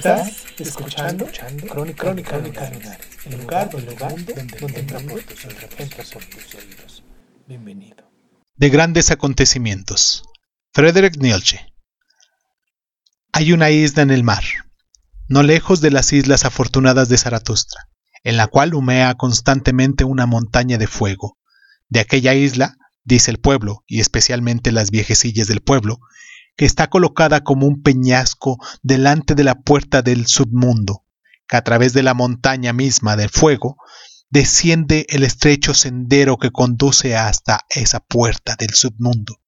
Estás escuchando, Crónica, Crónica, Lunares, el lugar, el lugar donde, donde entra por tus oídos, entra por tus oídos. Bienvenido. De grandes acontecimientos. Frederick Nietzsche. Hay una isla en el mar, no lejos de las islas afortunadas de Zaratustra, en la cual humea constantemente una montaña de fuego. De aquella isla, dice el pueblo, y especialmente las viejecillas del pueblo, que está colocada como un peñasco delante de la puerta del submundo, que a través de la montaña misma del fuego desciende el estrecho sendero que conduce hasta esa puerta del submundo.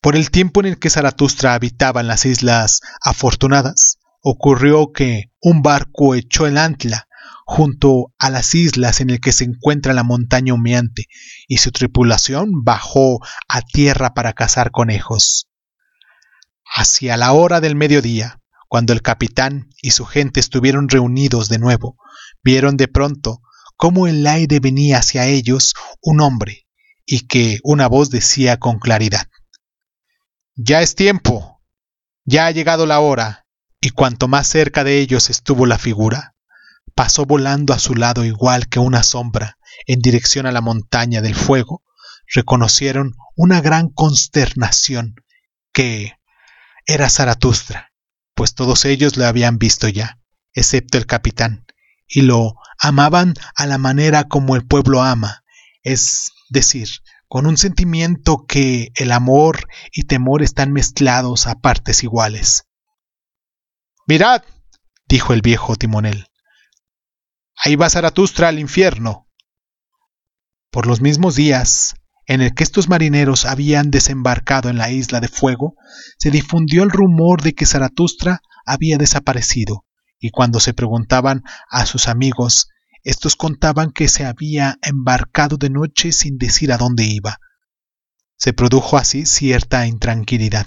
Por el tiempo en el que Zaratustra habitaba en las islas afortunadas, ocurrió que un barco echó el ancla junto a las islas en el que se encuentra la montaña humeante, y su tripulación bajó a tierra para cazar conejos. Hacia la hora del mediodía, cuando el capitán y su gente estuvieron reunidos de nuevo, vieron de pronto cómo el aire venía hacia ellos un hombre, y que una voz decía con claridad Ya es tiempo, ya ha llegado la hora, y cuanto más cerca de ellos estuvo la figura, pasó volando a su lado igual que una sombra en dirección a la montaña del fuego, reconocieron una gran consternación que era Zaratustra, pues todos ellos lo habían visto ya, excepto el capitán, y lo amaban a la manera como el pueblo ama, es decir, con un sentimiento que el amor y temor están mezclados a partes iguales. Mirad, dijo el viejo timonel, ahí va Zaratustra al infierno. Por los mismos días en el que estos marineros habían desembarcado en la isla de fuego, se difundió el rumor de que Zaratustra había desaparecido, y cuando se preguntaban a sus amigos, estos contaban que se había embarcado de noche sin decir a dónde iba. Se produjo así cierta intranquilidad.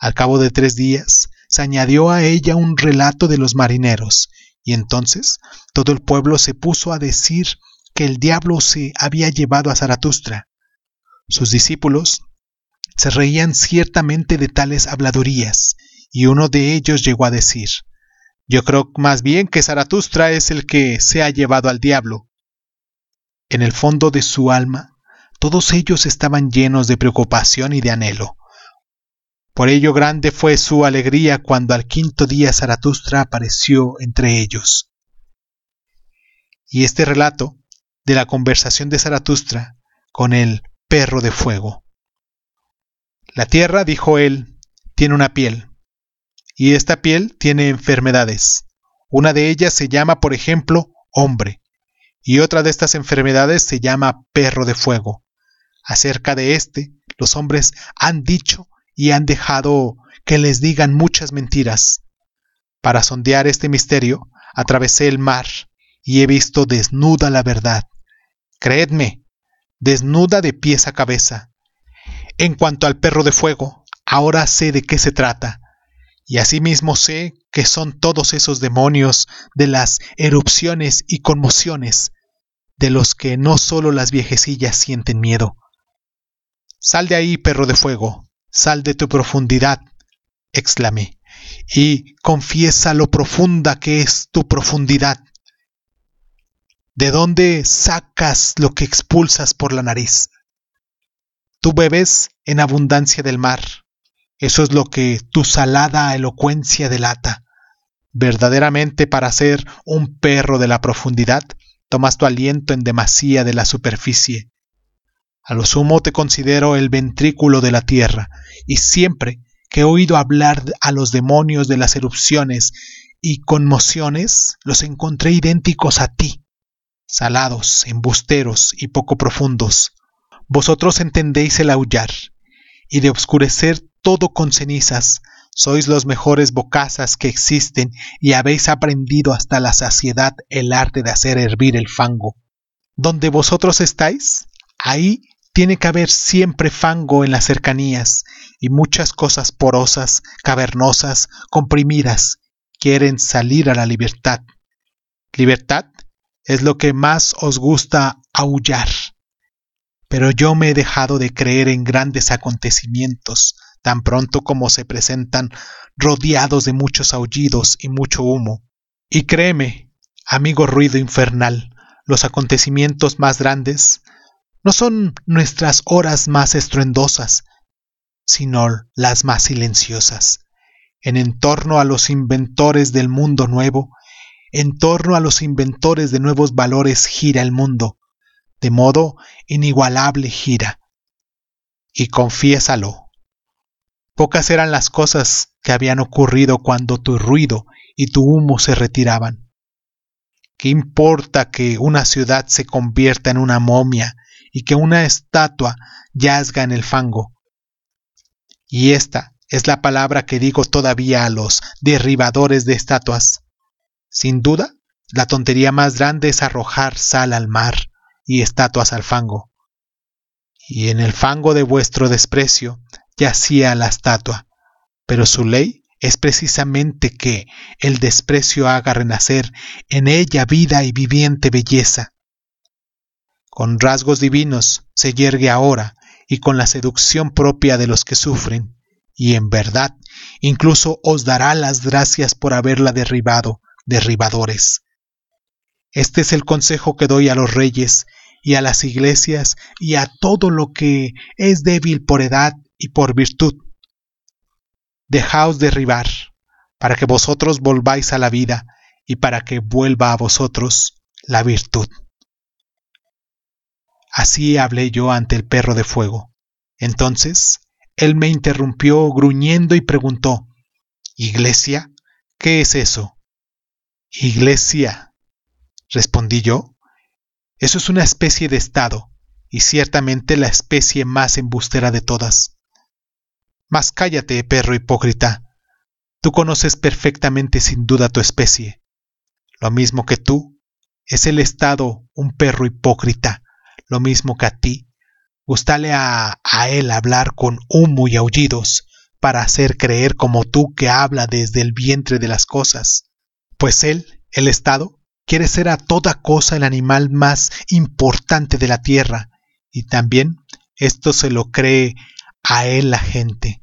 Al cabo de tres días, se añadió a ella un relato de los marineros, y entonces todo el pueblo se puso a decir que el diablo se había llevado a Zaratustra. Sus discípulos se reían ciertamente de tales habladurías, y uno de ellos llegó a decir, Yo creo más bien que Zaratustra es el que se ha llevado al diablo. En el fondo de su alma, todos ellos estaban llenos de preocupación y de anhelo. Por ello grande fue su alegría cuando al quinto día Zaratustra apareció entre ellos. Y este relato de la conversación de Zaratustra con el perro de fuego. La tierra, dijo él, tiene una piel, y esta piel tiene enfermedades. Una de ellas se llama, por ejemplo, hombre, y otra de estas enfermedades se llama perro de fuego. Acerca de éste, los hombres han dicho y han dejado que les digan muchas mentiras. Para sondear este misterio, atravesé el mar y he visto desnuda la verdad. Creedme, desnuda de pies a cabeza. En cuanto al perro de fuego, ahora sé de qué se trata, y asimismo sé que son todos esos demonios de las erupciones y conmociones, de los que no solo las viejecillas sienten miedo. Sal de ahí, perro de fuego, sal de tu profundidad, exclamé, y confiesa lo profunda que es tu profundidad. ¿De dónde sacas lo que expulsas por la nariz? Tú bebes en abundancia del mar. Eso es lo que tu salada elocuencia delata. Verdaderamente para ser un perro de la profundidad, tomas tu aliento en demasía de la superficie. A lo sumo te considero el ventrículo de la tierra, y siempre que he oído hablar a los demonios de las erupciones y conmociones, los encontré idénticos a ti, salados, embusteros y poco profundos. Vosotros entendéis el aullar, y de obscurecer todo con cenizas. Sois los mejores bocazas que existen y habéis aprendido hasta la saciedad el arte de hacer hervir el fango. Donde vosotros estáis, ahí tiene que haber siempre fango en las cercanías y muchas cosas porosas, cavernosas, comprimidas, quieren salir a la libertad. Libertad es lo que más os gusta aullar. Pero yo me he dejado de creer en grandes acontecimientos, tan pronto como se presentan rodeados de muchos aullidos y mucho humo. Y créeme, amigo ruido infernal, los acontecimientos más grandes no son nuestras horas más estruendosas, sino las más silenciosas. En entorno a los inventores del mundo nuevo, en torno a los inventores de nuevos valores gira el mundo, de modo inigualable gira. Y confiésalo, Pocas eran las cosas que habían ocurrido cuando tu ruido y tu humo se retiraban. ¿Qué importa que una ciudad se convierta en una momia y que una estatua yazga en el fango? Y esta es la palabra que digo todavía a los derribadores de estatuas. Sin duda, la tontería más grande es arrojar sal al mar y estatuas al fango. Y en el fango de vuestro desprecio yacía la estatua, pero su ley es precisamente que el desprecio haga renacer en ella vida y viviente belleza. Con rasgos divinos se yergue ahora y con la seducción propia de los que sufren, y en verdad incluso os dará las gracias por haberla derribado, derribadores. Este es el consejo que doy a los reyes y a las iglesias y a todo lo que es débil por edad y por virtud. Dejaos derribar, para que vosotros volváis a la vida y para que vuelva a vosotros la virtud. Así hablé yo ante el perro de fuego. Entonces él me interrumpió gruñendo y preguntó, ¿Iglesia? ¿Qué es eso? Iglesia, respondí yo. Eso es una especie de estado, y ciertamente la especie más embustera de todas. Mas cállate, perro hipócrita. Tú conoces perfectamente sin duda tu especie. Lo mismo que tú, es el Estado un perro hipócrita, lo mismo que a ti. Gustale a, a él hablar con humo y aullidos, para hacer creer como tú que habla desde el vientre de las cosas. Pues él, el Estado, quiere ser a toda cosa el animal más importante de la tierra, y también esto se lo cree a él la gente.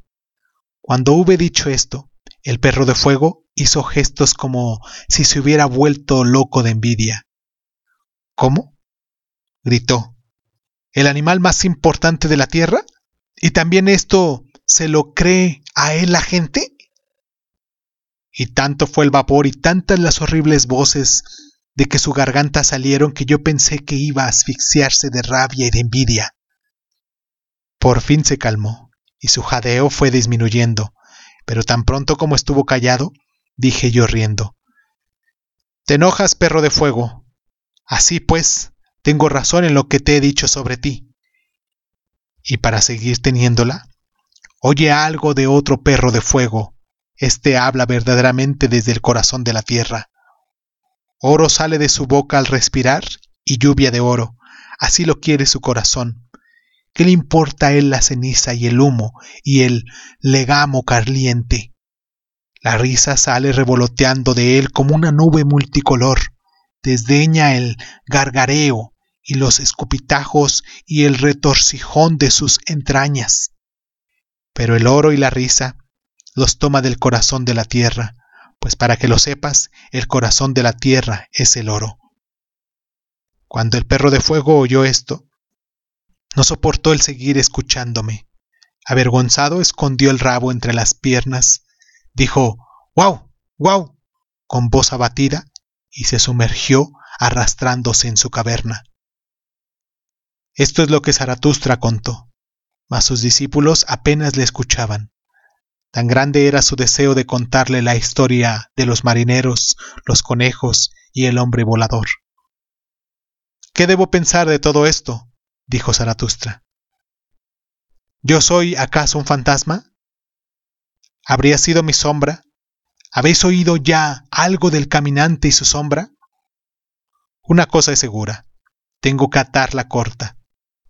Cuando hube dicho esto, el perro de fuego hizo gestos como si se hubiera vuelto loco de envidia. ¿Cómo? gritó. ¿El animal más importante de la Tierra? ¿Y también esto se lo cree a él la gente? Y tanto fue el vapor y tantas las horribles voces de que su garganta salieron que yo pensé que iba a asfixiarse de rabia y de envidia. Por fin se calmó y su jadeo fue disminuyendo, pero tan pronto como estuvo callado, dije yo riendo. Te enojas, perro de fuego. Así pues, tengo razón en lo que te he dicho sobre ti. Y para seguir teniéndola, oye algo de otro perro de fuego. Este habla verdaderamente desde el corazón de la tierra. Oro sale de su boca al respirar y lluvia de oro. Así lo quiere su corazón. ¿Qué le importa a él la ceniza y el humo y el legamo caliente? La risa sale revoloteando de él como una nube multicolor, desdeña el gargareo y los escupitajos y el retorcijón de sus entrañas. Pero el oro y la risa los toma del corazón de la tierra, pues para que lo sepas, el corazón de la tierra es el oro. Cuando el perro de fuego oyó esto, no soportó el seguir escuchándome. Avergonzado escondió el rabo entre las piernas, dijo ¡Guau! ¡Guau! con voz abatida y se sumergió arrastrándose en su caverna. Esto es lo que Zaratustra contó, mas sus discípulos apenas le escuchaban. Tan grande era su deseo de contarle la historia de los marineros, los conejos y el hombre volador. ¿Qué debo pensar de todo esto? dijo Zaratustra. ¿Yo soy acaso un fantasma? ¿Habría sido mi sombra? ¿Habéis oído ya algo del caminante y su sombra? Una cosa es segura, tengo que atarla corta,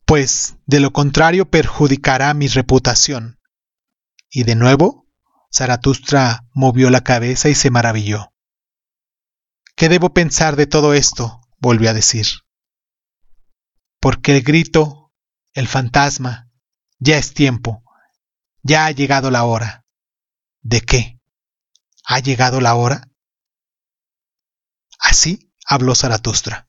pues de lo contrario perjudicará mi reputación. Y de nuevo, Zaratustra movió la cabeza y se maravilló. ¿Qué debo pensar de todo esto? volvió a decir. Porque el grito, el fantasma, ya es tiempo, ya ha llegado la hora. ¿De qué? ¿Ha llegado la hora? Así habló Zaratustra.